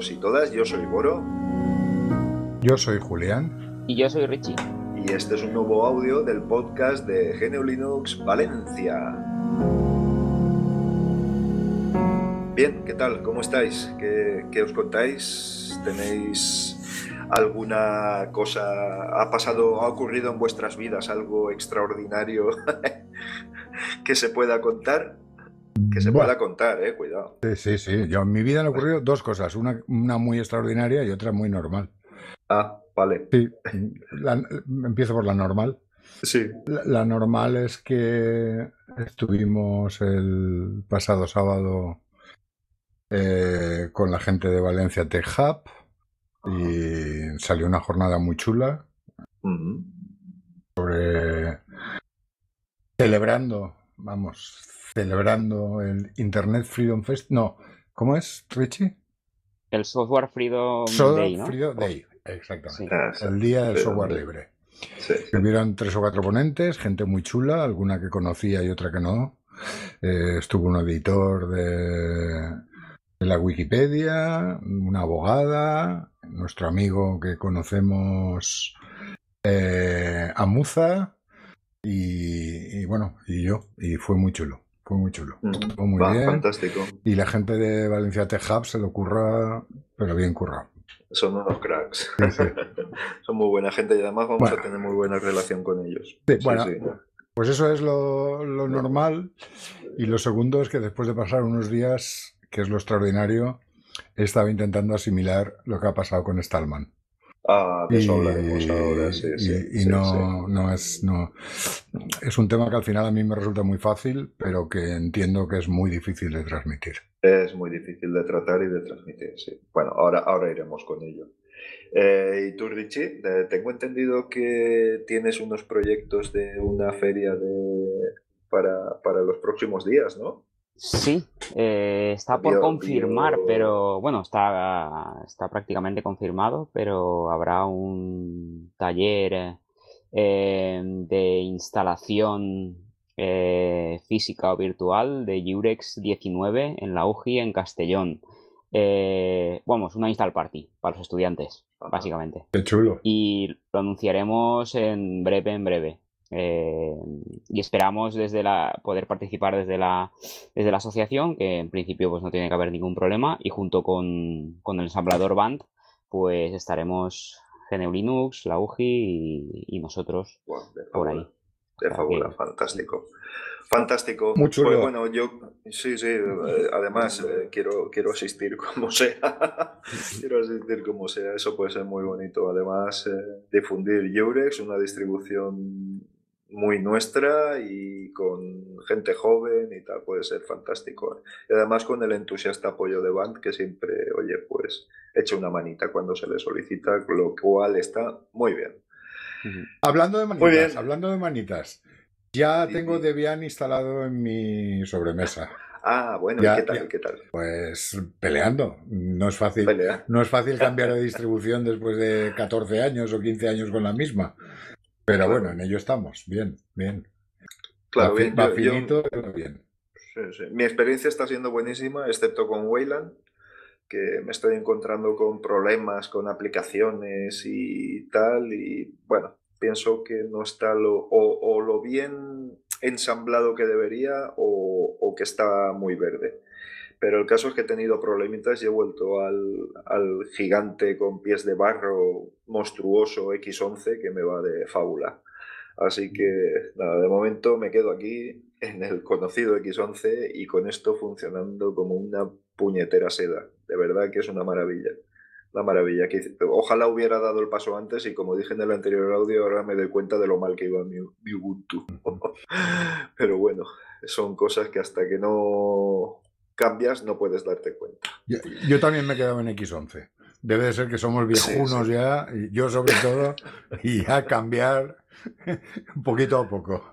todos y todas. Yo soy Boro. Yo soy Julián. Y yo soy Richie. Y este es un nuevo audio del podcast de GNU Linux Valencia. Bien, ¿qué tal? ¿Cómo estáis? ¿Qué, qué os contáis? ¿Tenéis alguna cosa? ¿Ha pasado, ha ocurrido en vuestras vidas algo extraordinario que se pueda contar? Que se pueda contar, eh, cuidado. Sí, sí, sí. Yo, en mi vida han ocurrido dos cosas, una, una muy extraordinaria y otra muy normal. Ah, vale. Sí, la- empiezo por la normal. Sí. La, la normal es que estuvimos el pasado sábado eh, con la gente de Valencia Tech Hub y salió una jornada muy chula sobre celebrando, vamos, celebrando el Internet Freedom Fest. No, ¿cómo es, Richie? El Software Freedom Software Day, ¿no? Freedom Day, exactamente. Sí. Ah. El día del Freedom software libre. Sí. Hubieron tres o cuatro ponentes, gente muy chula, alguna que conocía y otra que no. Eh, estuvo un editor de, de la Wikipedia, una abogada, nuestro amigo que conocemos, eh, Amuza, y, y bueno, y yo, y fue muy chulo, fue muy chulo. Ujú. Estuvo muy Va, bien. fantástico. Y la gente de Valencia Tech Hub se lo curra, pero bien currado. Son unos cracks. Sí, sí. Son muy buena gente y además vamos Bueno. a tener muy buena relación con ellos. Sí, Sí, bueno, sí. Pues eso es lo, lo normal. Y lo segundo es que después de pasar unos días, que es lo extraordinario, he estado intentando asimilar lo que ha pasado con Stallman. Ah, de eso Y, hablaremos ahora, sí, y- sí. y sí, no, sí. no es no es un tema que al final a mí me resulta muy fácil, pero que entiendo que es muy difícil de transmitir. Es muy difícil de tratar y de transmitir, sí. Bueno, ahora, ahora iremos con ello. Eh, y tú, Richie, Eh, tengo entendido que tienes unos proyectos de una feria de... para, para los próximos días, ¿no? Sí, eh, está por confirmar, pero bueno, está, está prácticamente confirmado, pero habrá un taller eh, de instalación eh, física o virtual de Jurex 19 en la UGI en Castellón. Eh, vamos, una install party para los estudiantes, Ajá. básicamente. Qué chulo. y lo anunciaremos en breve, en breve. Eh, y esperamos desde la, poder participar desde la, desde la asociación, que en principio pues no tiene que haber ningún problema, y junto con, con el ensamblador Band, pues estaremos GNU Linux, la UGI y, y nosotros por ahí. De fábula, que- fantástico. Fantástico. Muy chulo. Pues bueno, yo sí, sí, eh, además eh, quiero, quiero asistir como sea. quiero asistir como sea, eso puede ser muy bonito. Además, eh, difundir Eurex, una distribución muy nuestra y con gente joven y tal, puede ser fantástico. Y además con el entusiasta apoyo de Band, que siempre, oye, pues echa una manita cuando se le solicita, lo cual está muy bien. Hablando de Muy manitas, bien. hablando de manitas, ya Sí, tengo sí. Debian instalado en mi sobremesa. Ah, bueno, Ya, ¿y qué tal? ya. ¿Qué tal? Pues peleando. No es fácil. Pelea. No es fácil cambiar de distribución después de 14 años o 15 años con la misma. Pero Claro. bueno, en ello estamos. Bien, bien. Claro, bien, yo- finito, pero bien. sí, sí. Mi experiencia está siendo buenísima, excepto con Wayland, que me estoy encontrando con problemas con aplicaciones y tal, y bueno, pienso que no está lo, o, o lo bien ensamblado que debería o, o que está muy verde. Pero el caso es que he tenido problemitas y he vuelto al, al gigante con pies de barro monstruoso X11 que me va de fábula. Así que nada, de momento me quedo aquí en el conocido X11 y con esto funcionando como una puñetera seda. De verdad que es una maravilla. Una maravilla. Ojalá hubiera dado el paso antes y como dije en el anterior audio, ahora me doy cuenta de lo mal que iba mi, mi Ubuntu. Pero bueno, son cosas que hasta que no cambias no puedes darte cuenta. Yo, yo también me he quedado en X11. Debe de ser que somos viejunos sí. ya, y yo sobre todo, y a cambiar poquito a poco.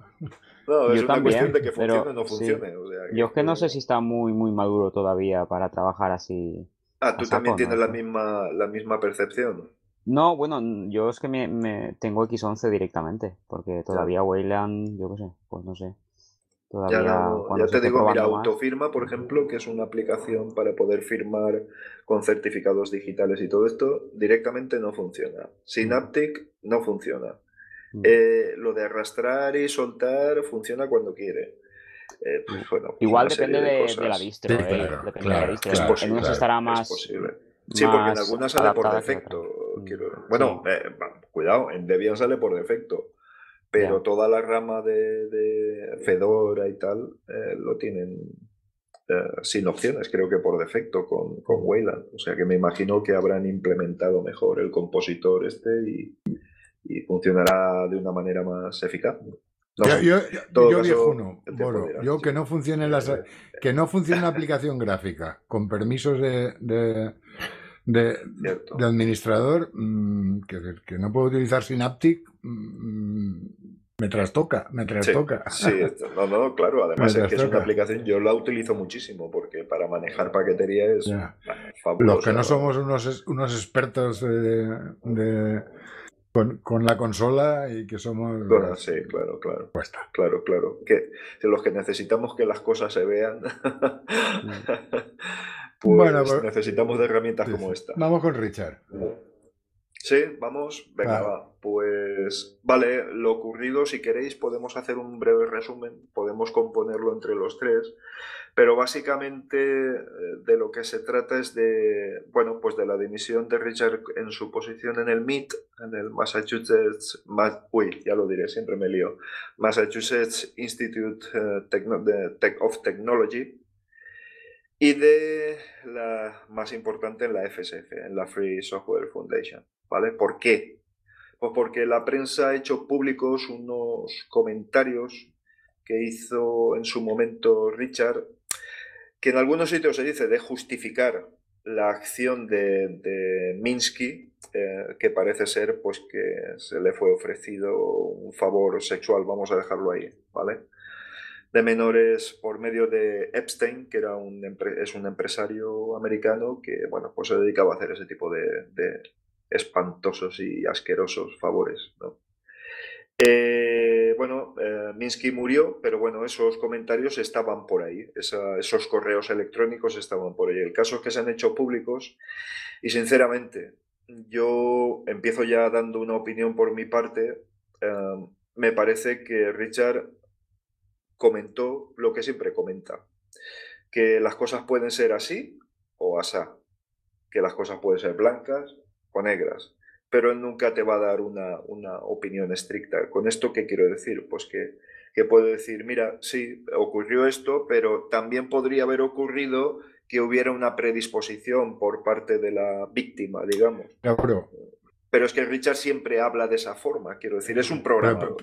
No, es Yo una también, cuestión de que pero funcione o no sí. funcione. o sea, Yo es que no sé si está muy, muy maduro todavía para trabajar así. Ah, tú también saco, tienes ¿no? la misma, la misma percepción. No, bueno, yo es que me, me- tengo X11 directamente, porque todavía Wayland, yo qué sé, pues no sé. Todavía, ya, te digo, mira, Autofirma, por ejemplo, que es una aplicación para poder firmar con certificados digitales y todo esto, directamente no funciona. Synaptic no funciona. Mm. Eh, lo de arrastrar y soltar funciona cuando quiere. Eh, pues, pues Igual depende de, la distro. eh, depende de la distro. Es posible, en estará más. Sí, porque en algunas sale por defecto. Mm, bueno, eh, cuidado, en Debian sale por defecto. Pero toda la rama de, Fedora y tal lo tienen sin opciones, creo que por defecto con, con Wayland. O sea que me imagino que habrán implementado mejor el compositor este y, y funcionará de una manera más eficaz. yo, yo, viejo uno, yo que no funcione las, que no funcione la aplicación gráfica con permisos de, de, de, administrador, mm, que, que, no puedo utilizar Synaptic, me trastoca, me trastoca. Sí, no, no, claro, además es que es una aplicación, yo la utilizo muchísimo porque para manejar paquetería es fabuloso. Los que no somos unos, unos expertos de con, la consola y que somos... sí, claro, claro. Claro, claro. Que los que necesitamos que las cosas se vean, pues, bueno, pues, necesitamos de herramientas como esta. Vamos con Richard. Sí, vamos. Venga, va. Pues vale, lo ocurrido, si queréis, podemos hacer un breve resumen, podemos componerlo entre los tres, pero básicamente eh, de lo que se trata es de, bueno, pues de la dimisión de Richard en su posición en el MIT, en el Massachusetts, uy, ya lo diré, siempre me lío, Massachusetts Institute eh, of Technology, y de la más importante en la FSF, en la Free Software Foundation. ¿Vale? ¿Por qué? Pues porque la prensa ha hecho públicos unos comentarios que hizo en su momento Richard, que en algunos sitios se dice de justificar la acción de, Minsky, eh, que parece ser pues que se le fue ofrecido un favor sexual, vamos a dejarlo ahí, ¿vale? De menores por medio de Epstein, que era un, es un empresario americano que, bueno, pues se dedicaba a hacer ese tipo de, espantosos y asquerosos favores. Eh, bueno, eh, Minsky murió, pero bueno, esos comentarios estaban por ahí, esos correos electrónicos estaban por ahí. El caso es que se han hecho públicos y sinceramente yo empiezo ya dando una opinión por mi parte. Eh, me parece que Richard comentó lo que siempre comenta, que las cosas pueden ser así o asá, que las cosas pueden ser blancas negras, pero él nunca te va a dar una, opinión estricta. ¿Con esto qué quiero decir? Pues que, que puede decir, mira, sí, ocurrió esto, pero también podría haber ocurrido que hubiera una predisposición por parte de la víctima, digamos. Pero es que Richard siempre habla de esa forma, quiero decir, es un programador.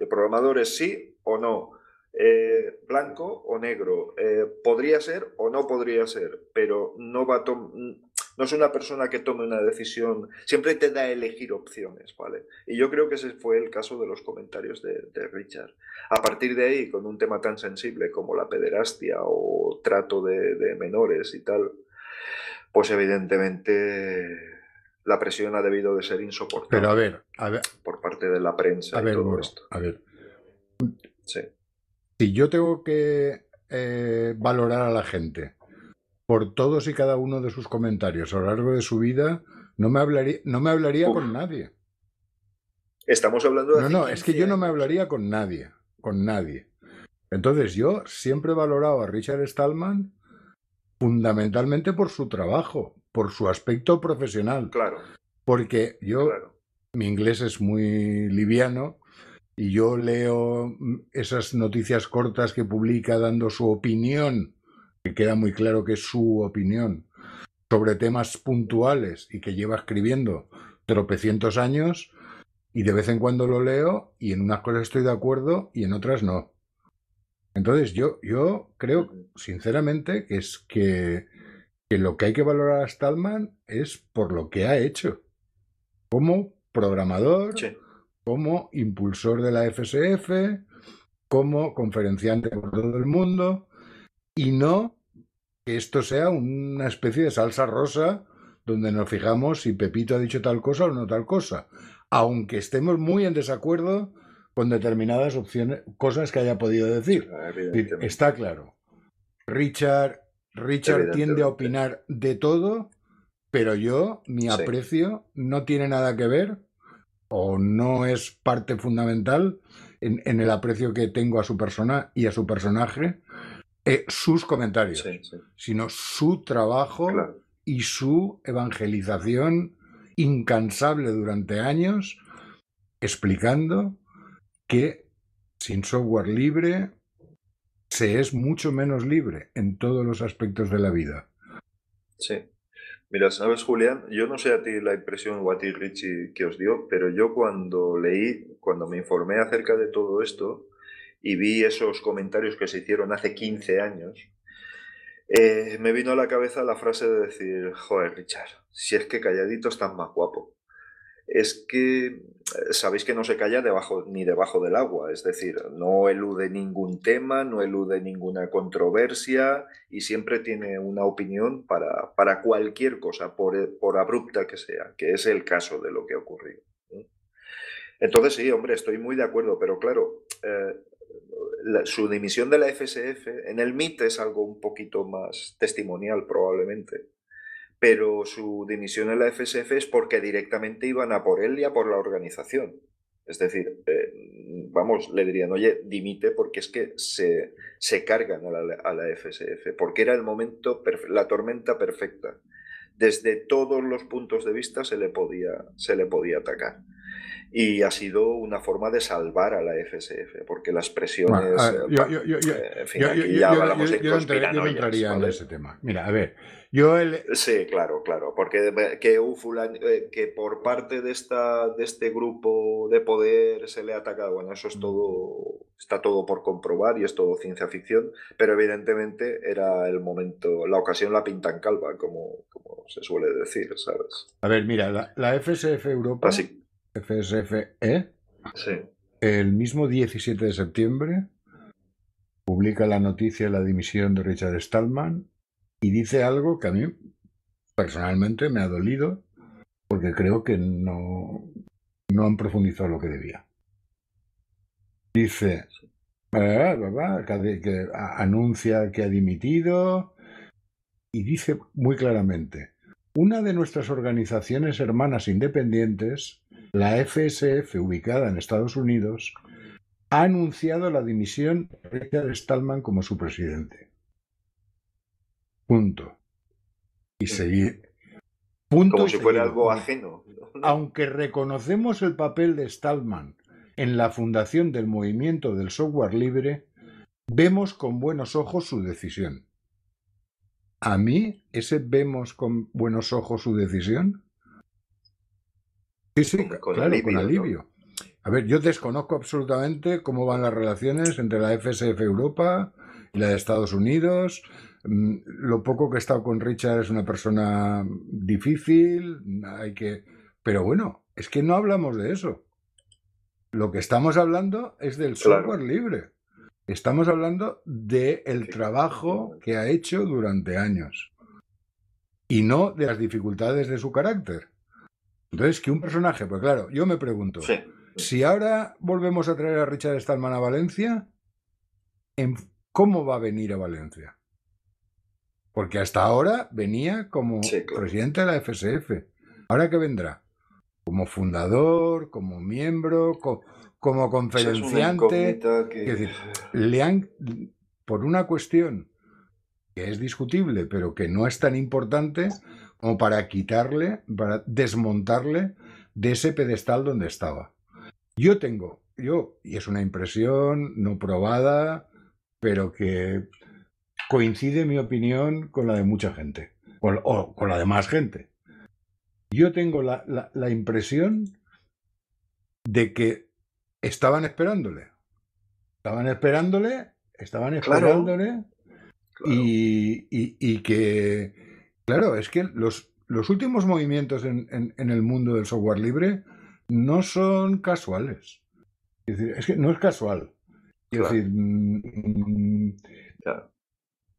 El programador es sí o no, eh, blanco o negro, eh, podría ser o no podría ser, pero no va a no es una persona que tome una decisión, siempre te da a elegir opciones, ¿vale? Y yo creo que ese fue el caso de los comentarios de, Richard. A partir de ahí, con un tema tan sensible como la pederastia o trato de, menores y tal, pues evidentemente la presión ha debido de ser insoportable. Pero a ver, a ver. Por parte de la prensa y todo esto. A ver. Sí. Si yo tengo que eh, valorar a la gente por todos y cada uno de sus comentarios a lo largo de su vida, no me hablaría, no me hablaría con nadie. Estamos hablando de... No, no, es que yo no me hablaría con nadie, con nadie. Entonces yo siempre he valorado a Richard Stallman fundamentalmente por su trabajo, por su aspecto profesional. Claro. Porque yo, mi inglés es muy liviano y yo leo esas noticias cortas que publica dando su opinión que queda muy claro que es su opinión sobre temas puntuales y que lleva escribiendo tropecientos años y de vez en cuando lo leo y en unas cosas estoy de acuerdo y en otras no. Entonces yo, yo creo sinceramente que es que, que lo que hay que valorar a Stallman es por lo que ha hecho. Como programador, como impulsor de la FSF, como conferenciante por todo el mundo, y no que esto sea una especie de salsa rosa donde nos fijamos si Pepito ha dicho tal cosa o no tal cosa, aunque estemos muy en desacuerdo con determinadas opciones, cosas que haya podido decir. Ah. Está claro. Richard, Richard tiende a opinar de todo, pero yo, mi Sí. aprecio no tiene nada que ver o no es parte fundamental en, en el aprecio que tengo a su persona y a su personaje, eh, sus comentarios, Sí, sí, sino su trabajo claro. y su evangelización incansable durante años, explicando que sin software libre se es mucho menos libre en todos los aspectos de la vida. Sí. Mira, sabes, Julián, yo no sé a ti la impresión o a ti, Richie, que os dio, pero yo cuando leí, cuando me informé acerca de todo esto y vi esos comentarios que se hicieron hace 15 años, eh, me vino a la cabeza la frase de decir, joder, Richard, si es que calladito estás más guapo. Es que eh, sabéis que no se calla debajo ni debajo del agua, es decir, no elude ningún tema, no elude ninguna controversia y siempre tiene una opinión para, para cualquier cosa, por, por abrupta que sea, que es el caso de lo que ha ocurrido. Entonces sí, hombre, estoy muy de acuerdo, pero claro, eh, su dimisión de la FSF en el MIT es algo un poquito más testimonial probablemente, pero su dimisión en la FSF es porque directamente iban a por él y a por la organización. Es decir, eh, vamos, le dirían, oye, dimite porque es que se, se cargan a la, a la FSF, porque era el momento, la tormenta perfecta. Desde todos los puntos de vista se le podía, se le podía atacar. Y ha sido una forma de salvar a la FSF, porque las presiones... Bueno, a ver, eh, yo- eh, en fin, aquí ya hablamos de no entraría en ese tema. Mira, a ver, yo el, Sí, claro, claro, porque que, un fulan- eh, que por parte de esta de este grupo de poder se le ha atacado, bueno, eso es todo está todo por comprobar y es todo ciencia ficción, pero evidentemente era el momento, la ocasión la pintan calva, como, como se suele decir, ¿sabes? a ver, mira, la, la FSF Europa, Así, FSFE, sí, el mismo 17 de septiembre publica la noticia de la dimisión de Richard Stallman y dice algo que a mí personalmente me ha dolido porque creo que no, no han profundizado lo que debía. Dice, que, anuncia que ha dimitido y dice muy claramente, una de nuestras organizaciones hermanas independientes, la FSF, ubicada en Estados Unidos, ha anunciado la dimisión de Richard Stallman como su presidente. Punto. Y seguir. Punto como si fuera seguido. algo ajeno. ¿no? Aunque reconocemos el papel de Stallman en la fundación del movimiento del software libre, vemos con buenos ojos su decisión. A mí, ese vemos con buenos ojos su decisión. Sí, sí, Con- con claro, alivio, con ¿no? alivio. A ver, yo desconozco absolutamente cómo van las relaciones entre la FSF Europa y la de Estados Unidos. Mm, Lo poco que he estado con Richard es una persona difícil, hay que... Pero bueno, es que no hablamos de eso. Lo que estamos hablando es del Claro. software libre. Estamos hablando del el Sí. trabajo que ha hecho durante años. Y no de las dificultades de su carácter. Entonces, que un personaje, pues claro, yo me pregunto, Sí, si ahora volvemos a traer a Richard Stallman a Valencia, ¿en- ¿cómo va a venir a Valencia? Porque hasta ahora venía como Sí, claro. presidente de la FSF. ¿Ahora qué vendrá? Como fundador, como miembro, co- como conferenciante. incógnita que... Es decir, le han, por una cuestión que es discutible, pero que no es tan importante como para quitarle, para desmontarle de ese pedestal donde estaba. Yo tengo, yo, y es una impresión no probada, pero que coincide mi opinión con la de mucha gente, o, o con la de más gente. Yo tengo la, la- la impresión de que estaban esperándole. Estaban esperándole, estaban esperándole Claro. y, y- y que, claro, es que los, los últimos movimientos en, en- en el mundo del software libre no son casuales. Es decir, es que no es casual. Es Claro. decir, mm, Ya.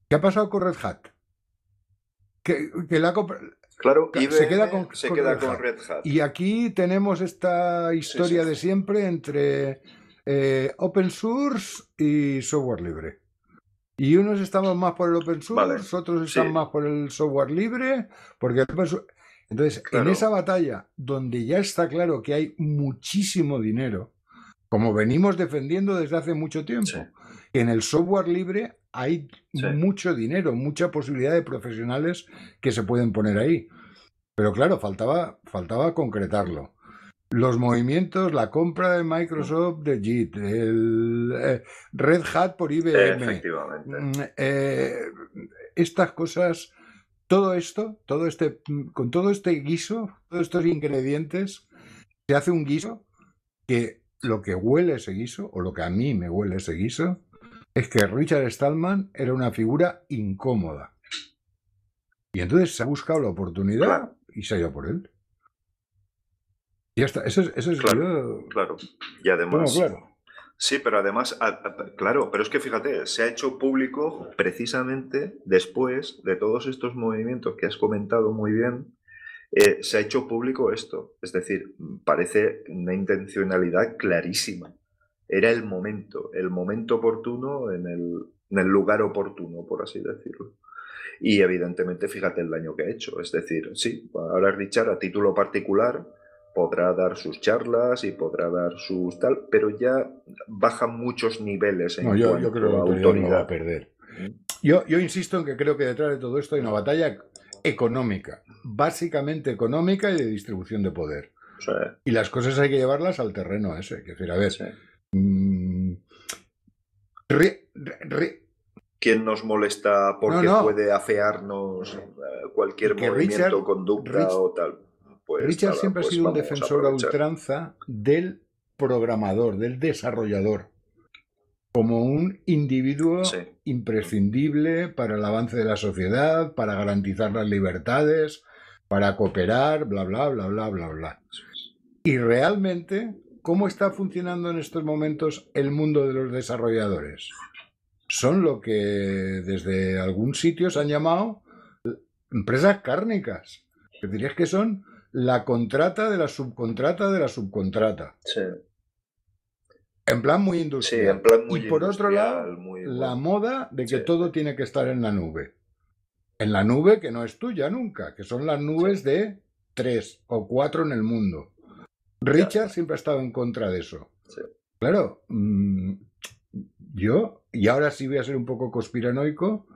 ¿qué ha pasado con Red Hat? Que, que la Claro, Se queda con- se con queda Red con Hat. Red Hat. Y aquí tenemos esta historia sí. de siempre entre eh, open source y software libre. Y unos estaban más por el open source, otros están más por el software libre, porque Entonces, en esa batalla, donde ya está claro que hay muchísimo dinero, como venimos defendiendo desde hace mucho tiempo, en el software libre hay mucho dinero, mucha posibilidad de profesionales que se pueden poner ahí. Pero claro, faltaba, faltaba concretarlo. Los movimientos, la compra de Microsoft de JIT, el eh, Red Hat por IBM. Efectivamente. Mm, eh, estas cosas, todo esto, todo este, con todo este guiso, todos estos ingredientes, se hace un guiso que lo que huele ese guiso, o lo que a mí me huele ese guiso, es que Richard Stallman era una figura incómoda. Y entonces se ha buscado la oportunidad y se ha ido por él. Y ya está, eso es, eso claro, claro. Y además... claro. Sí, pero además, claro, pero es que fíjate, se ha hecho público precisamente después de todos estos movimientos que has comentado muy bien, eh, se ha hecho público esto. Es decir, parece una intencionalidad clarísima. Era el momento, el momento oportuno en el, en el lugar oportuno, por así decirlo. Y evidentemente, fíjate el daño que ha hecho. Es decir, sí, ahora Richard a título particular podrá dar sus charlas y podrá dar sus tal, pero ya bajan muchos niveles en no, yo, yo creo que la autoridad. va a perder. Yo, yo insisto en que creo que detrás de todo esto hay una batalla económica, básicamente económica y de distribución de poder. Y las cosas hay que llevarlas al terreno ese. Que decir, a ver, mm, ¿Quién nos molesta porque puede afearnos eh, cualquier movimiento, o conducta o tal? Pues Richard siempre ha pues sido un defensor a, ultranza del programador, del desarrollador, como un individuo imprescindible para el avance de la sociedad, para garantizar las libertades, para cooperar, bla, bla, bla, bla, bla, bla. Y realmente, ¿cómo está funcionando en estos momentos el mundo de los desarrolladores? Son lo que desde algún sitio se han llamado empresas cárnicas. Que dirías que son la contrata de la subcontrata de la subcontrata. Sí. En plan muy industrial. Sí, en plan muy y por otro lado, muy, la moda de que todo tiene que estar en la nube. En la nube que no es tuya nunca, que son las nubes de tres o cuatro en el mundo. Richard siempre ha estado en contra de eso. Claro, mm, yo, y ahora sí voy a ser un poco conspiranoico,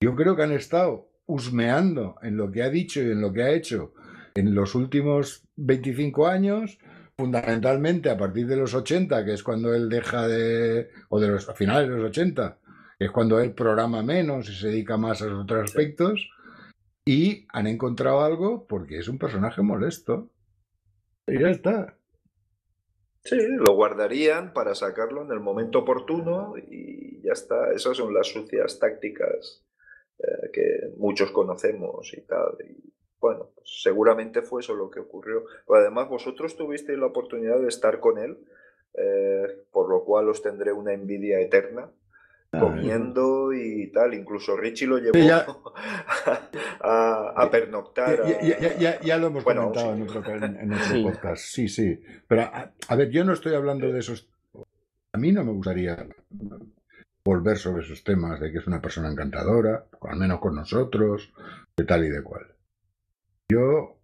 yo creo que han estado husmeando en lo que ha dicho y en lo que ha hecho en los últimos 25 años, fundamentalmente a partir de los 80, que es cuando él deja de, o de los finales de los 80, que es cuando él programa menos y se dedica más a los otros aspectos, y han encontrado algo porque es un personaje molesto. Y ya está. Sí, lo guardarían para sacarlo en el momento oportuno y ya está. Esas son las sucias tácticas eh, que muchos conocemos y tal. Y bueno, pues seguramente fue eso lo que ocurrió. además, vosotros tuvisteis la oportunidad de estar con él, eh, por lo cual os tendré una envidia eterna comiendo y tal. Incluso Richie lo llevó a, pernoctar. Ya, lo hemos comentado en otro, podcast. Sí, sí. Pero a, ver, yo no estoy hablando de esos. A mí no me gustaría volver sobre esos temas de que es una persona encantadora, al menos con nosotros, de tal y de cual. Yo.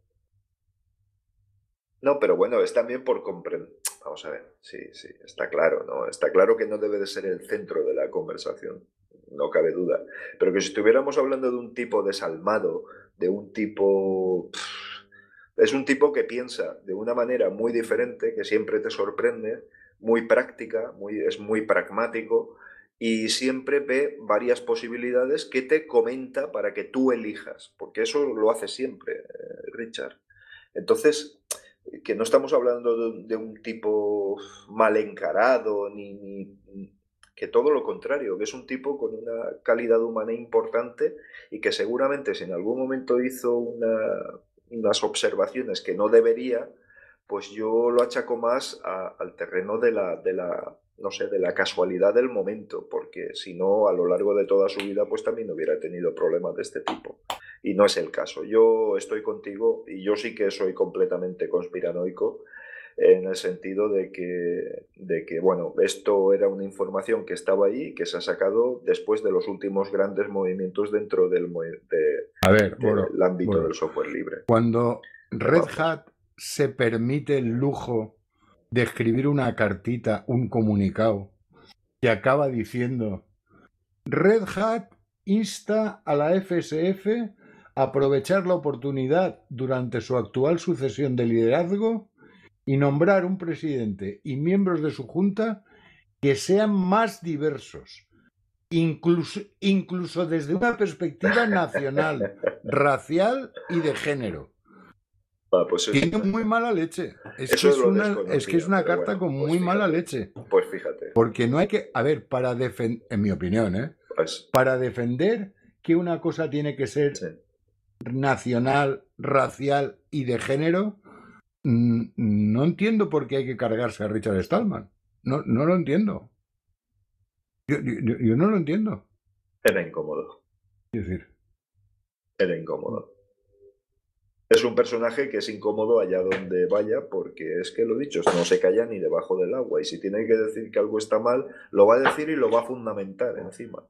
No, pero bueno, es también por comprender. Vamos a ver, sí, sí, está claro, ¿no? Está claro que no debe de ser el centro de la conversación, no cabe duda. Pero que si estuviéramos hablando de un tipo desalmado, de un tipo. Es un tipo que piensa de una manera muy diferente, que siempre te sorprende, muy práctica, muy, es muy pragmático, y siempre ve varias posibilidades que te comenta para que tú elijas, porque eso lo hace siempre eh, Richard. Entonces, que no estamos hablando de, un tipo mal encarado, ni, que todo lo contrario, que es un tipo con una calidad humana importante y que seguramente si en algún momento hizo unas observaciones que no debería, pues yo lo achaco más al terreno de la, de la no sé, de la casualidad del momento, porque si no, a lo largo de toda su vida, pues también hubiera tenido problemas de este tipo. Y no es el caso. Yo estoy contigo y yo sí que soy completamente conspiranoico. en el sentido de que, de que, bueno, esto era una información que estaba ahí, que se ha sacado después de los últimos grandes movimientos dentro del, a ver, ámbito del software libre. Cuando Red Hat se permite el lujo de escribir una cartita, un comunicado, que acaba diciendo, Red Hat insta a la FSF aprovechar la oportunidad durante su actual sucesión de liderazgo y nombrar un presidente y miembros de su junta que sean más diversos, incluso, incluso desde una perspectiva nacional, racial y de género. Ah, pues Tiene muy mala leche. Es que es, una, es que es una carta con pues muy mala leche. Pues fíjate. Porque no hay que, a ver, para defender, en mi opinión, ¿eh? Pues para defender que una cosa tiene que ser nacional, racial y de género, no entiendo por qué hay que cargarse a Richard Stallman. No, no lo entiendo. Yo, no lo entiendo. Era incómodo. Es decir. Era incómodo. Es un personaje que es incómodo allá donde vaya porque es que lo dicho, no se calla ni debajo del agua y si tiene que decir que algo está mal, lo va a decir y lo va a fundamentar encima.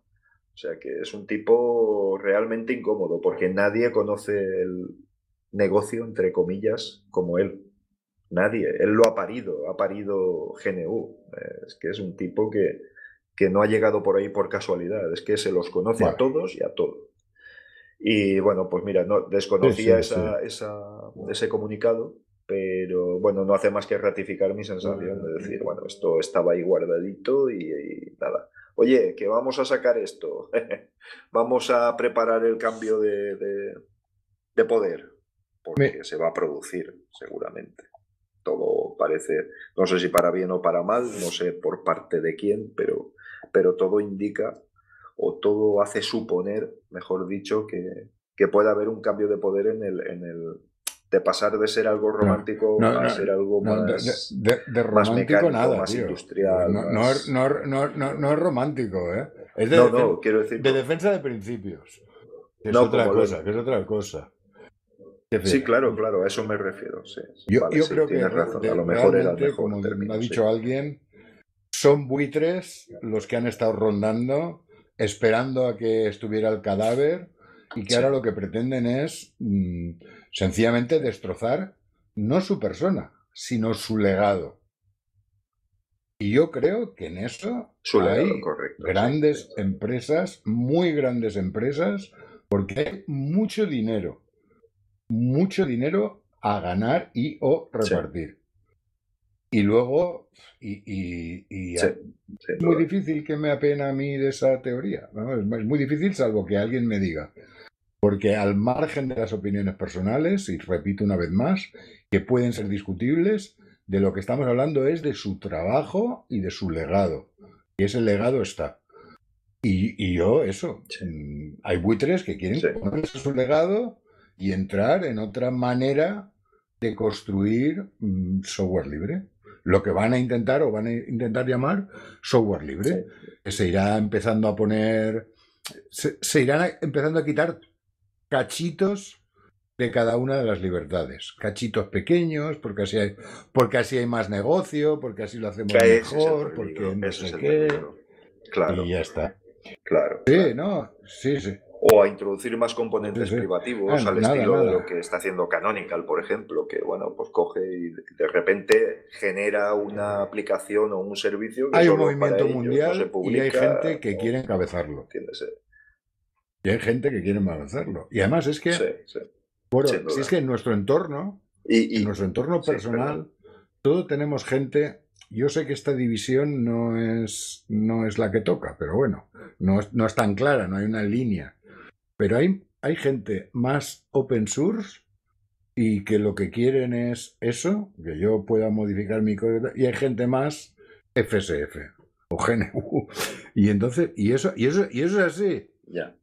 O sea que es un tipo realmente incómodo porque nadie conoce el negocio, entre comillas, como él. Nadie. Él lo ha parido, ha parido GNU. Es que es un tipo que, que no ha llegado por ahí por casualidad, es que se los conoce a todos y a todos. Y bueno, pues mira, no, desconocía esa, ese comunicado, pero bueno, no hace más que ratificar mi sensación de decir, bueno, esto estaba ahí guardadito y, nada. Oye, que vamos a sacar esto, vamos a preparar el cambio de, de, poder, porque se va a producir seguramente. Todo parece, no sé si para bien o para mal, no sé por parte de quién, pero, pero todo indica o todo hace suponer, mejor dicho, que, que puede haber un cambio de poder en el, en el de pasar de ser algo romántico a ser algo más, de, romántico mecánico, nada, más industrial. No, Es, no, es romántico, ¿eh? Es de, quiero decir, de defensa de principios. es otra cosa, que es otra cosa. Sí, claro, claro, a eso me refiero. yo, creo que razón. a lo mejor era como ha dicho alguien, son buitres los que han estado rondando, esperando a que estuviera el cadáver y que ahora lo que pretenden es mm, sencillamente destrozar no su persona, sino su legado. Y yo creo que en eso hay grandes empresas, muy grandes empresas, porque hay mucho dinero mucho dinero a ganar y o repartir. Y luego, y, es muy difícil que me apena a mí de esa teoría. Es muy difícil salvo que alguien me diga. Porque al margen de las opiniones personales, y repito una vez más, que pueden ser discutibles, de lo que estamos hablando es de su trabajo y de su legado. Y ese legado está. Y, yo, eso, mm, hay buitres que quieren poner su legado y entrar en otra manera de construir mm, software libre. Lo que van a intentar o van a intentar llamar software libre. Se irá empezando a poner, se, irán empezando a quitar cachitos de cada una de las libertades. Cachitos pequeños, porque así hay, porque así hay más negocio, porque así lo hacemos mejor, porque no sé qué. Claro. Y ya está. Claro. Sí, no, sí, sí o a introducir más componentes privativos al estilo de lo que está haciendo Canonical, por ejemplo, que bueno, pues coge y de repente genera una aplicación o un servicio que hay un movimiento mundial y hay gente que quiere encabezarlo. Y hay gente que quiere encabezarlo. Y además es que, bueno, si es que en nuestro entorno, y, en nuestro entorno personal, todo tenemos gente yo sé que esta división no es, no es la que toca, pero bueno, no, no es tan clara, no hay una línea. Pero hay, hay gente más open source y que lo que quieren es eso, que yo pueda modificar mi código, y hay gente más FSF o GNU. Y entonces, y eso, y eso, y eso es así. Ya.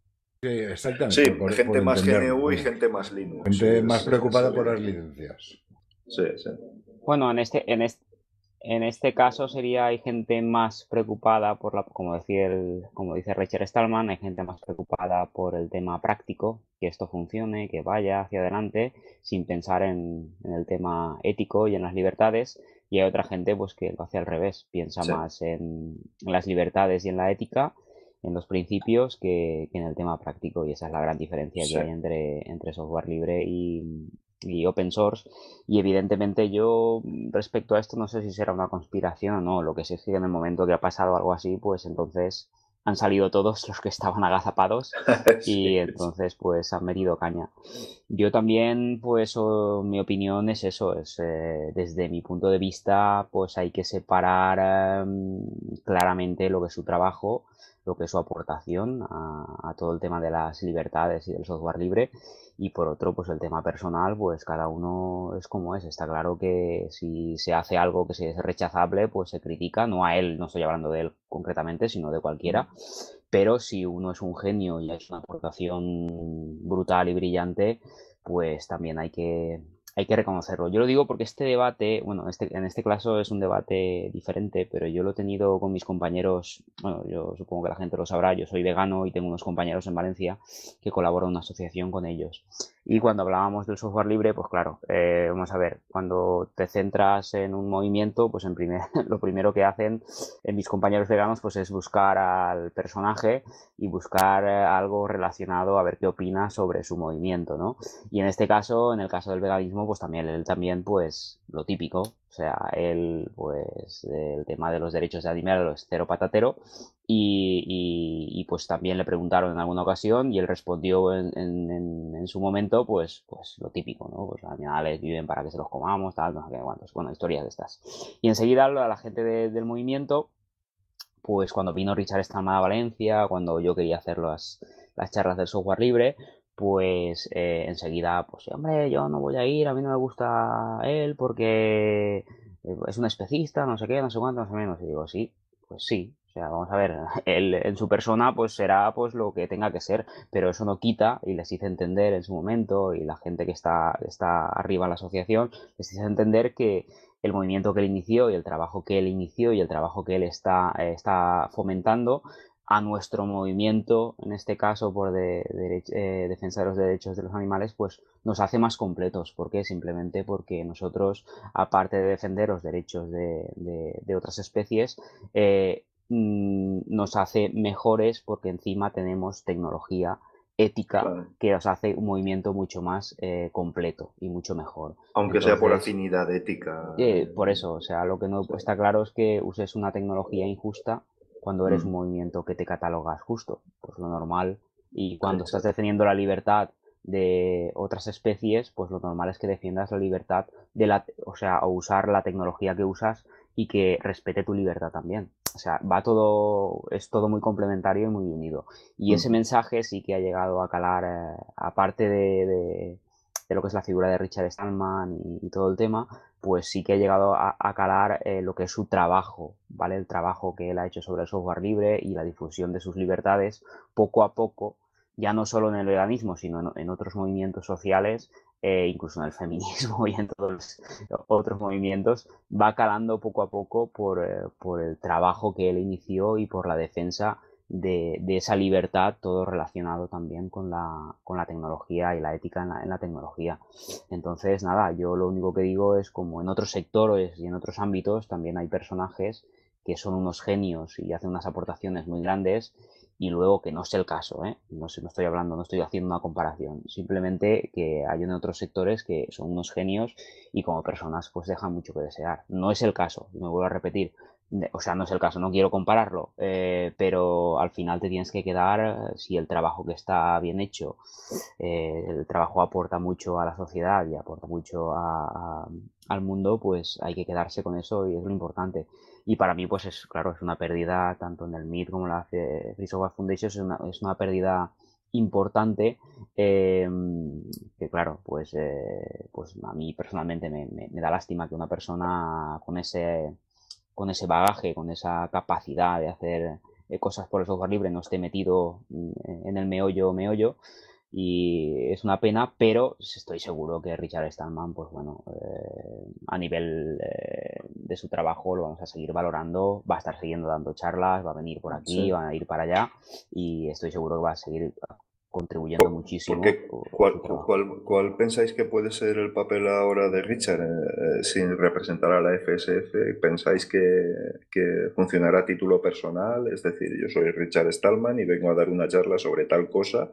exactamente. Sí, gente más GNU y gente más Linux. Gente más preocupada por las licencias. Sí, sí. Bueno, en este, en este, en este caso sería hay gente más preocupada por la, como decía el, como dice Richard Stallman, hay gente más preocupada por el tema práctico, que esto funcione, que vaya hacia adelante, sin pensar en, el tema ético y en las libertades, y hay otra gente pues que lo hace al revés, piensa más en, las libertades y en la ética, en los principios que, en el tema práctico. Y esa es la gran diferencia que hay entre, entre software libre y, y open source. Y evidentemente yo respecto a esto no sé si será una conspiración o no. Lo que sé es que en el momento que ha pasado algo así, pues entonces han salido todos los que estaban agazapados y entonces pues han metido caña. Yo también pues mi opinión es eso, es eh, desde mi punto de vista pues hay que separar em, claramente lo que es su trabajo, lo que es su aportación a todo el tema de las libertades y del software libre y por otro, pues el tema personal, pues cada uno es como es. Está claro que si se hace algo que es rechazable, pues se critica, no a él, no estoy hablando de él concretamente, sino de cualquiera. Pero si uno es un genio y es una aportación brutal y brillante, pues también hay que, hay que reconocerlo. Yo lo digo porque este debate, bueno, este, en este caso es un debate diferente, pero yo lo he tenido con mis compañeros, bueno, yo supongo que la gente lo sabrá, yo soy vegano y tengo unos compañeros en Valencia que colaboran en una asociación con ellos. Y cuando hablábamos del software libre, pues claro, eh, vamos a ver, cuando te centras en un movimiento, pues en primer, lo primero que hacen en mis compañeros veganos, pues es buscar al personaje y buscar eh, algo relacionado a ver qué opina sobre su movimiento, ¿no? Y en este caso, en el caso del veganismo, pues también él también, pues lo típico, o sea, él, pues el tema de los derechos de animales es cero patatero y, pues también le preguntaron en alguna ocasión y él respondió en, en, su momento, pues, pues lo típico, ¿no? Pues los animales viven para que se los comamos, tal, no sé qué cuántos, bueno, historias de estas. Y enseguida a la gente del movimiento, pues cuando vino Richard Stallman a Valencia, cuando yo quería hacer las, las charlas del software libre, pues eh, enseguida, pues hombre, yo no voy a ir, a mí no me gusta él porque eh, es un especista, no sé qué, no sé cuánto, no sé menos. Y digo, sí, pues sí, o sea, vamos a ver, él en su persona pues será pues lo que tenga que ser, pero eso no quita y les hice entender en su momento y la gente que está, está arriba en la asociación les hice entender que el movimiento que él inició y el trabajo que él inició y el trabajo que él está, está fomentando a nuestro movimiento, en este caso por de, eh, defensa de los derechos de los animales, pues nos hace más completos. ¿Por qué? Simplemente porque nosotros, aparte de defender los derechos de, otras especies, eh, Mm, nos hace mejores porque encima tenemos tecnología ética que nos hace un movimiento mucho más eh, completo y mucho mejor. Aunque sea por afinidad ética. Eh, por eso, o sea, lo que no está claro es que uses una tecnología injusta cuando eres un mm. movimiento que te catalogas justo, pues lo normal. Y cuando estás defendiendo la libertad de otras especies, pues lo normal es que defiendas la libertad de la, o sea, o usar la tecnología que usas y que respete tu libertad también. O sea, va todo, es todo muy complementario y muy unido. Y ese mensaje sí que ha llegado a calar, eh, aparte de, de, lo que es la figura de Richard Stallman y, todo el tema, pues sí que ha llegado a, calar eh, lo que es su trabajo, ¿vale? El trabajo que él ha hecho sobre el software libre y la difusión de sus libertades, poco a poco, ya no solo en el veganismo, sino en otros movimientos sociales, eh, incluso en el feminismo y en todos los otros movimientos, va calando poco a poco por, eh, por el trabajo que él inició y por la defensa de, esa libertad, todo relacionado también con la, con la tecnología y la ética en la, en la, tecnología. Entonces, nada, yo lo único que digo es como en otros sectores y en otros ámbitos también hay personajes que son unos genios y hacen unas aportaciones muy grandes y luego que no es el caso, ¿eh? no, no estoy hablando, no estoy haciendo una comparación, simplemente que hay en otros sectores que son unos genios y como personas pues dejan mucho que desear. No es el caso, me vuelvo a repetir, o sea, no es el caso, no quiero compararlo, eh, pero al final te tienes que quedar si el trabajo que está bien hecho, eh, el trabajo aporta mucho a la sociedad y aporta mucho al mundo, pues hay que quedarse con eso y es lo importante. Y para mí, pues es claro, es una pérdida, tanto en el MIT como en la Free Software Foundation, es una, es una pérdida importante que claro pues eh, pues a mí personalmente me, me, da lástima que una persona con ese con ese bagaje con esa capacidad de hacer eh, cosas por el software libre no esté metido mm, en el meollo meollo y es una pena, pero estoy seguro que Richard Stallman, pues bueno, eh, a nivel eh, de su trabajo lo vamos a seguir valorando, va a estar siguiendo dando charlas, va a venir por aquí, va a ir para allá y estoy seguro que va a seguir contribuyendo muchísimo. ¿cuál, pensáis que puede ser el papel ahora de Richard eh, eh, sin representar a la FSF? ¿Pensáis que, que, funcionará a título personal? Es decir, yo soy Richard Stallman y vengo a dar una charla sobre tal cosa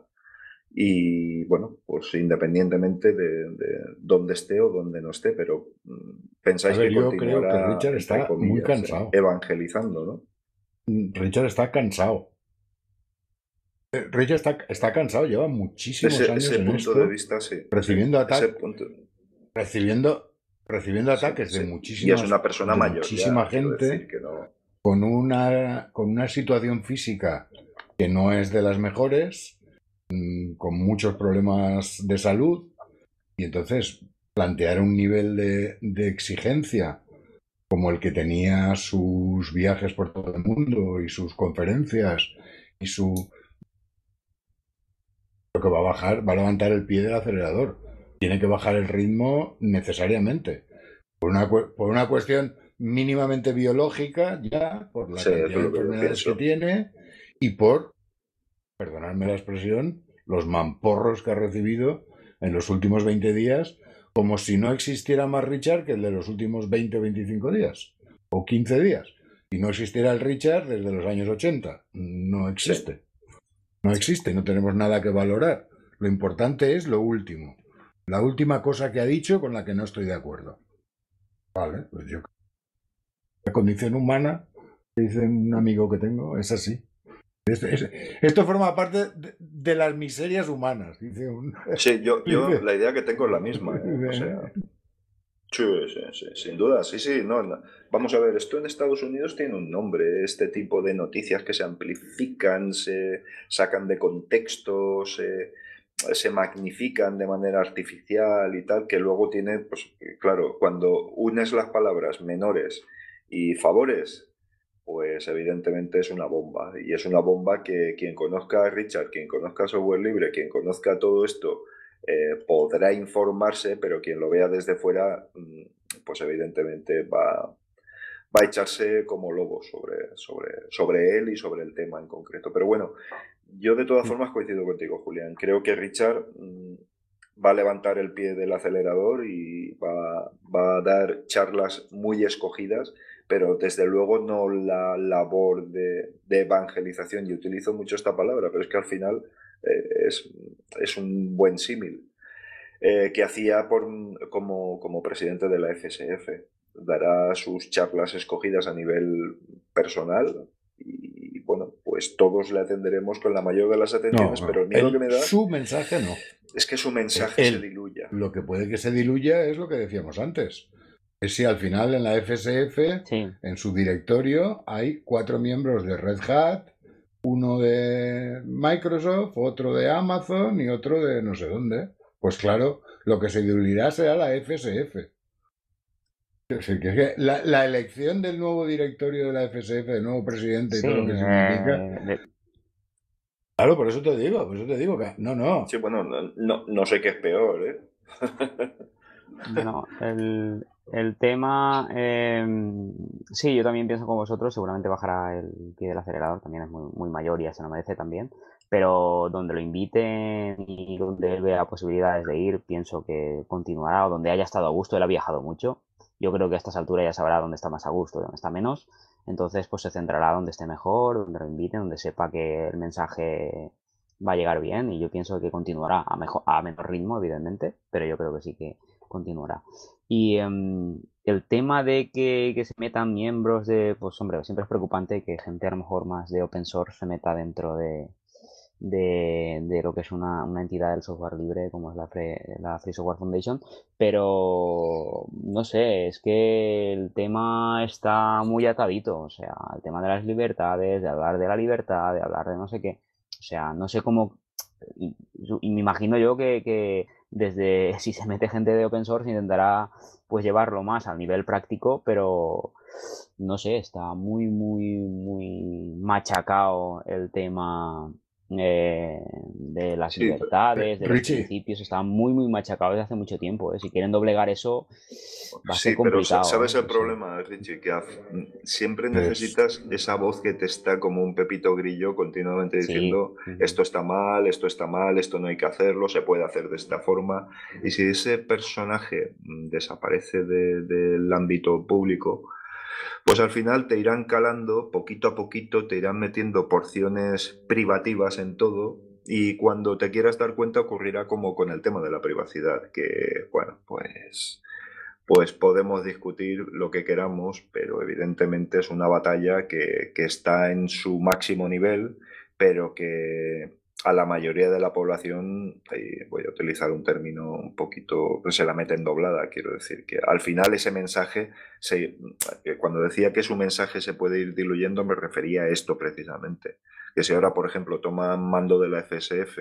y bueno, pues independientemente de, dónde esté o dónde no esté, pero mm, pensáis que continuará Richard está muy cansado. evangelizando, ¿no? Mm, Richard está cansado. Richard está, está cansado, lleva muchísimos años en punto de vista, sí. recibiendo ataques, recibiendo, recibiendo ataques de muchísimas, y es una persona mayor, muchísima gente con una con una situación física que no es de las mejores Mm, con muchos problemas de salud y entonces plantear un nivel de, de, exigencia como el que tenía sus viajes por todo el mundo y sus conferencias y su lo que va a bajar, va a levantar el pie del acelerador. Tiene que bajar el ritmo necesariamente. Por una, por una cuestión mínimamente biológica, ya, por la cantidad de enfermedades que tiene, y por perdonadme la expresión, los mamporros que ha recibido en los últimos 20 días, como si no existiera más Richard que el de los últimos 20 o 25 días, o 15 días. Y no existiera el Richard desde los años 80. No existe. No existe, no tenemos nada que valorar. Lo importante es lo último. La última cosa que ha dicho con la que no estoy de acuerdo. Vale, pues yo. La condición humana, dice un amigo que tengo, es así. Esto, forma parte de, las miserias humanas, dice un... Sí, yo, yo la idea que tengo es la misma. ¿eh? Sí, sí, sin duda, sí, sí. No, Vamos a ver, esto en Estados Unidos tiene un nombre, este tipo de noticias que se amplifican, se sacan de contexto, se, se magnifican de manera artificial y tal, que luego tiene, pues claro, cuando unes las palabras menores y favores, pues evidentemente es una bomba. Y es una bomba que quien conozca a Richard, quien conozca software libre, quien conozca todo esto, eh, podrá informarse, pero quien lo vea desde fuera, mm, pues evidentemente va, va a echarse como lobo sobre, sobre, sobre él y sobre el tema en concreto. Pero bueno, yo de todas formas coincido contigo, Julián. Creo que Richard mm, va a levantar el pie del acelerador y va, va a dar charlas muy escogidas pero desde luego no la labor de, evangelización, y utilizo mucho esta palabra, pero es que al final eh, es, un buen símil, eh, que hacía por, como, como presidente de la FSF. Dará sus charlas escogidas a nivel personal y bueno, pues todos le atenderemos con la mayor de las atenciones, pero el miedo que me da... Su mensaje no. Es que su mensaje se diluya. Lo que puede que se diluya es lo que decíamos antes si al final en la FSF, en su directorio, hay cuatro miembros de Red Hat, uno de Microsoft, otro de Amazon y otro de no sé dónde. Pues claro, lo que se diluirá será la FSF. la, la, elección del nuevo directorio de la FSF, del nuevo presidente y todo lo que significa. Eh, claro, por eso te digo, por eso te digo que no, no. Sí, bueno, no, no sé qué es peor, ¿eh? no, el, el tema, eh, sí, yo también pienso como vosotros, seguramente bajará el pie del acelerador, también es muy, muy mayor y ya se lo merece también, pero donde lo inviten y donde él vea posibilidades de ir, pienso que continuará, o donde haya estado a gusto, él ha viajado mucho, yo creo que a estas alturas ya sabrá dónde está más a gusto dónde está menos, entonces pues se centrará donde esté mejor, donde lo inviten, donde sepa que el mensaje va a llegar bien y yo pienso que continuará a, mejor, a menor ritmo, evidentemente, pero yo creo que sí que continuará. Y em, el tema de que, se metan miembros de, pues hombre, siempre es preocupante que gente a lo mejor más de open source se meta dentro de, de, lo que es una, entidad del software libre como es la, la Free Software Foundation, pero no sé, es que el tema está muy atadito, o sea, el tema de las libertades, de hablar de la libertad, de hablar de no sé qué, o sea, no sé cómo, y, me imagino yo que desde si se mete gente de open source intentará pues llevarlo más al nivel práctico, pero no sé, está muy, muy, muy machacado el tema eh, de las libertades, de los principios, están muy, muy machacados desde hace mucho tiempo. ¿eh? Si quieren doblegar eso, va a ser complicado. Pero ¿sabes el problema, Richie? Que siempre necesitas esa voz que te está como un pepito grillo continuamente diciendo esto está mal, esto está mal, esto no hay que hacerlo, se puede hacer de esta forma. Y si ese personaje mm, desaparece del ámbito público, pues al final te irán calando poquito a poquito, te irán metiendo porciones privativas en todo y cuando te quieras dar cuenta ocurrirá como con el tema de la privacidad, que bueno, pues pues podemos discutir lo que queramos, pero evidentemente es una batalla que, que está en su máximo nivel, pero que a la mayoría de la población, voy a utilizar un término un poquito, se la meten doblada, quiero decir, que al final ese mensaje, se, cuando decía que su mensaje se puede ir diluyendo, me refería a esto precisamente. Que si ahora, por ejemplo, toman mando de la FSF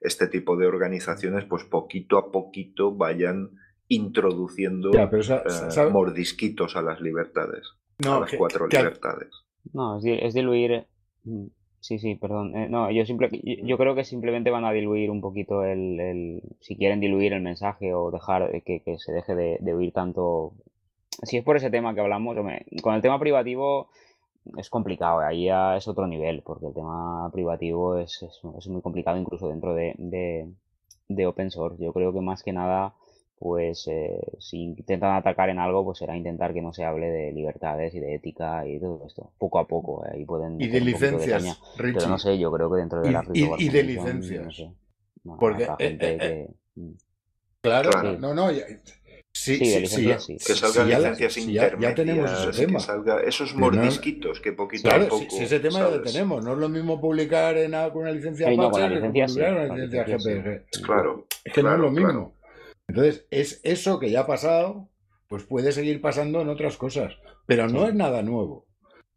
este tipo de organizaciones, pues poquito a poquito vayan introduciendo eh, mordisquitos a las libertades, a las cuatro libertades. No, es diluir mm, Sí, sí, perdón. Eh, no, yo, simple, yo creo que simplemente van a diluir un poquito el, el si quieren diluir el mensaje o dejar que, que se deje de, de, oír tanto. Si es por ese tema que hablamos, con el tema privativo es complicado, ahí ya es otro nivel, porque el tema privativo es, es, es muy complicado incluso dentro de, de, de open source. Yo creo que más que nada pues eh, si intentan atacar en algo, pues será intentar que no se hable de libertades y de ética y todo esto, poco a poco, eh, ahí pueden... Y de licencias, Pero no sé, yo creo que dentro de la... Y, y de licencias. Porque... Eh, mm. claro, no, no... Sí, sí, sí, sí, Que salgan licencias intermedias. Ya, tenemos ese tema. Que salga esos mordisquitos que poquito a poco. Si, ese tema ya lo tenemos. No es lo mismo publicar en, con una licencia sí, no, con la licencia, sí, una licencia GPG. Claro. Es que no es lo mismo. Entonces, es eso que ya ha pasado, pues puede seguir pasando en otras cosas, pero no es nada nuevo.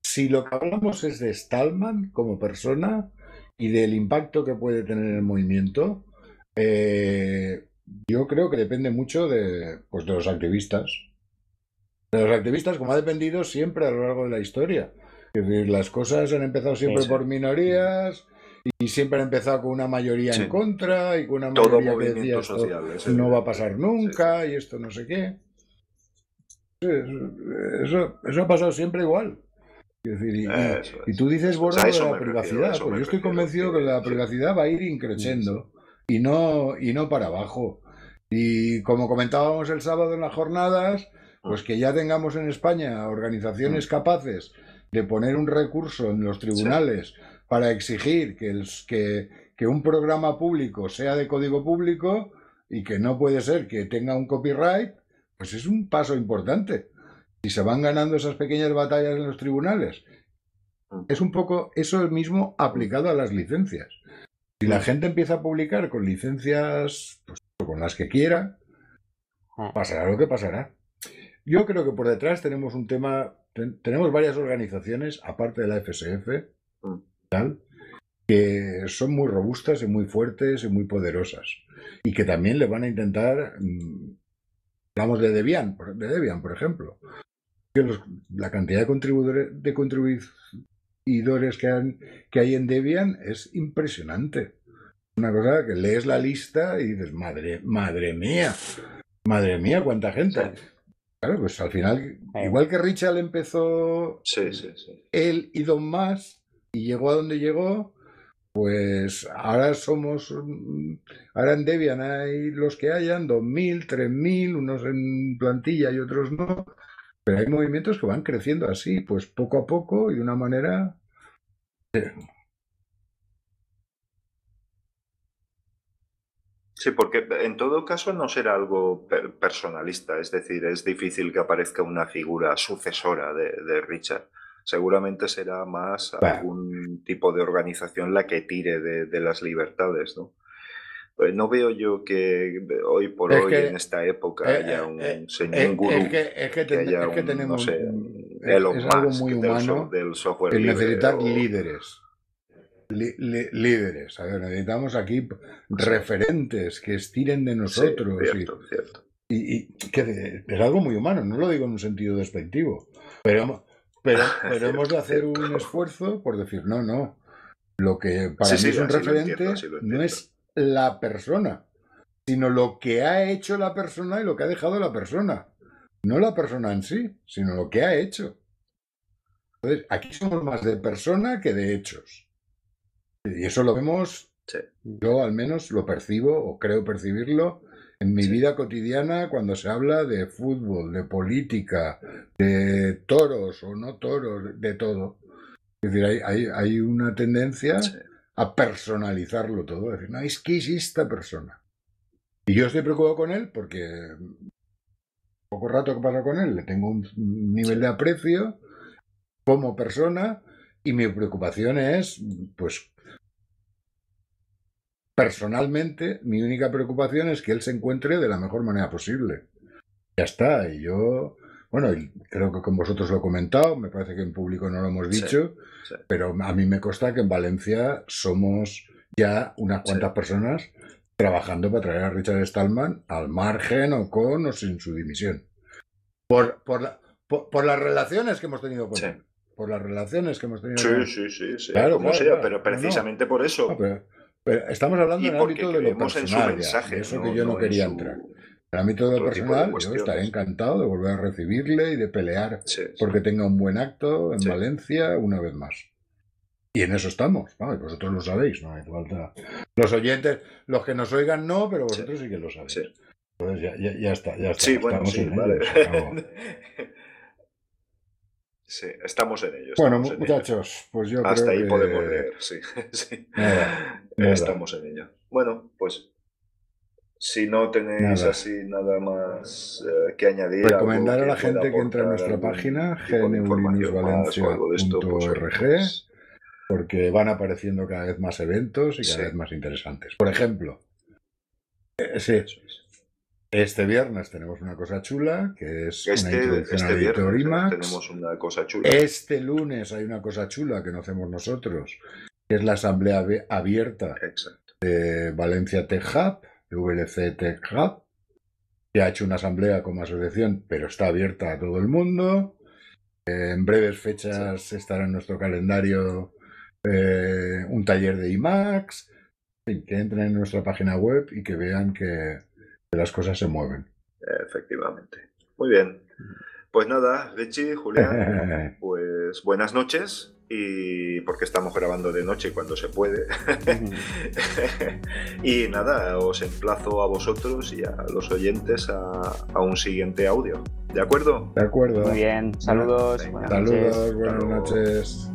Si lo que hablamos es de Stallman como persona y del impacto que puede tener el movimiento, eh, yo creo que depende mucho de, pues de los activistas. De los activistas, como ha dependido siempre a lo largo de la historia. Es decir, las cosas han empezado siempre por minorías y siempre han empezado con una mayoría en contra y con una mayoría que decía esto no va a pasar nunca y esto no sé qué. Eso, eso ha pasado siempre igual. y, tú dices bordo de la privacidad, pues yo estoy convencido que la privacidad va a ir increciendo y no, y no para abajo. Y como comentábamos el sábado en las jornadas, pues que ya tengamos en España organizaciones mm. capaces de poner un recurso en los tribunales para exigir que, el, que, que un programa público sea de código público y que no puede ser que tenga un copyright, pues es un paso importante. Y se van ganando esas pequeñas batallas en los tribunales. Es un poco eso mismo aplicado a las licencias. Si la gente empieza a publicar con licencias pues, con las que quiera, pasará lo que pasará. Yo creo que por detrás tenemos un tema, tenemos varias organizaciones, aparte de la FSF, que son muy robustas y muy fuertes y muy poderosas. Y que también le van a intentar, mm, hablamos de Debian, de Debian, por ejemplo, que la cantidad de contribuidores, de contribuidores que, que hay en Debian es impresionante. Una cosa que lees la lista y dices, madre, madre mía, madre mía, cuánta gente. Claro, pues al final, igual que Richard empezó él y Don Más, y llegó a donde llegó, pues ahora somos, ahora en Debian hay los que hayan, 2.000, 3.000, unos en plantilla y otros no, pero hay movimientos que van creciendo así, pues poco a poco y de una manera... Sí, porque en todo caso no será algo personalista, es decir, es difícil que aparezca una figura sucesora de Richard seguramente será más algún tipo de organización la que tire de, las libertades, ¿no? Pues no veo yo que hoy por hoy, en esta época, eh, haya eh, un eh, señor gurú, es que, tenemos, es algo muy humano del, software el necesitar líderes. líderes, a ver, necesitamos aquí referentes que estiren de nosotros. cierto, y, cierto. Y, que es algo muy humano, no lo digo en un sentido despectivo, pero pero, pero hemos de hacer un esfuerzo por decir, no, no. Lo que para mí es un referente no es la persona, sino lo que ha hecho la persona y lo que ha dejado la persona. No la persona en sí, sino lo que ha hecho. Entonces, aquí somos más de persona que de hechos. Y eso lo vemos, yo al menos lo percibo o creo percibirlo en mi vida cotidiana cuando se habla de fútbol, de política, de toros o no toros, de todo. Es decir, hay, hay, una tendencia a personalizarlo todo. Decir, no, es que es esta persona. Y yo estoy preocupado con él porque poco rato que pasa con él le tengo un nivel de aprecio como persona y mi preocupación es, pues, personalmente, mi única preocupación es que él se encuentre de la mejor manera posible. Ya está, y yo bueno, creo que con vosotros lo he comentado, me parece que en público no lo hemos dicho, pero a mí me consta que en Valencia somos ya unas cuantas personas trabajando para traer a Richard Stallman al margen o con o sin su dimisión. Por, por, por, las relaciones que hemos tenido con él. Por las relaciones que hemos tenido sí, Sí, sí, sí. Claro, como sea, pero precisamente por eso. estamos hablando en el ámbito de lo personal, mensaje, eso que yo no, quería entrar. En el ámbito de personal, yo estaré encantado de volver a recibirle y de pelear porque tenga un buen acto en Valencia una vez más. Y en eso estamos, ¿no? Y vosotros lo sabéis, no hay falta. Los oyentes, los que nos oigan no, pero vosotros sí, que lo sabéis. Entonces ya, ya, ya, está, ya está. Sí, bueno, sí, vale. sí, estamos en ello. bueno, muchachos, pues yo Hasta ahí podemos leer, sí. sí. Estamos en ello. Bueno, si no tenéis así nada más eh, que añadir. Recomendar a la gente que entre a nuestra página gneulimusvalencia.org pues, porque van apareciendo cada vez más eventos y cada vez más interesantes. Por ejemplo, eh, sí, este viernes tenemos una cosa chula, que es este, una introducción este editor IMAX. Tenemos una cosa chula. Este lunes hay una cosa chula que no hacemos nosotros, que es la asamblea abierta de Valencia Tech Hub VLC Tech Hub, que ha hecho una asamblea como asociación, pero está abierta a todo el mundo. Eh, en breves fechas estará en nuestro calendario eh, un taller de IMAX. que entren en nuestra página web y que vean que, que las cosas se mueven. Efectivamente. Muy bien. Pues nada, Richie, Julián, pues buenas noches y porque estamos grabando de noche cuando se puede. y nada, os emplazo a vosotros y a los oyentes a, un siguiente audio. ¿De acuerdo? De acuerdo. Muy bien, saludos. saludos, buenas noches.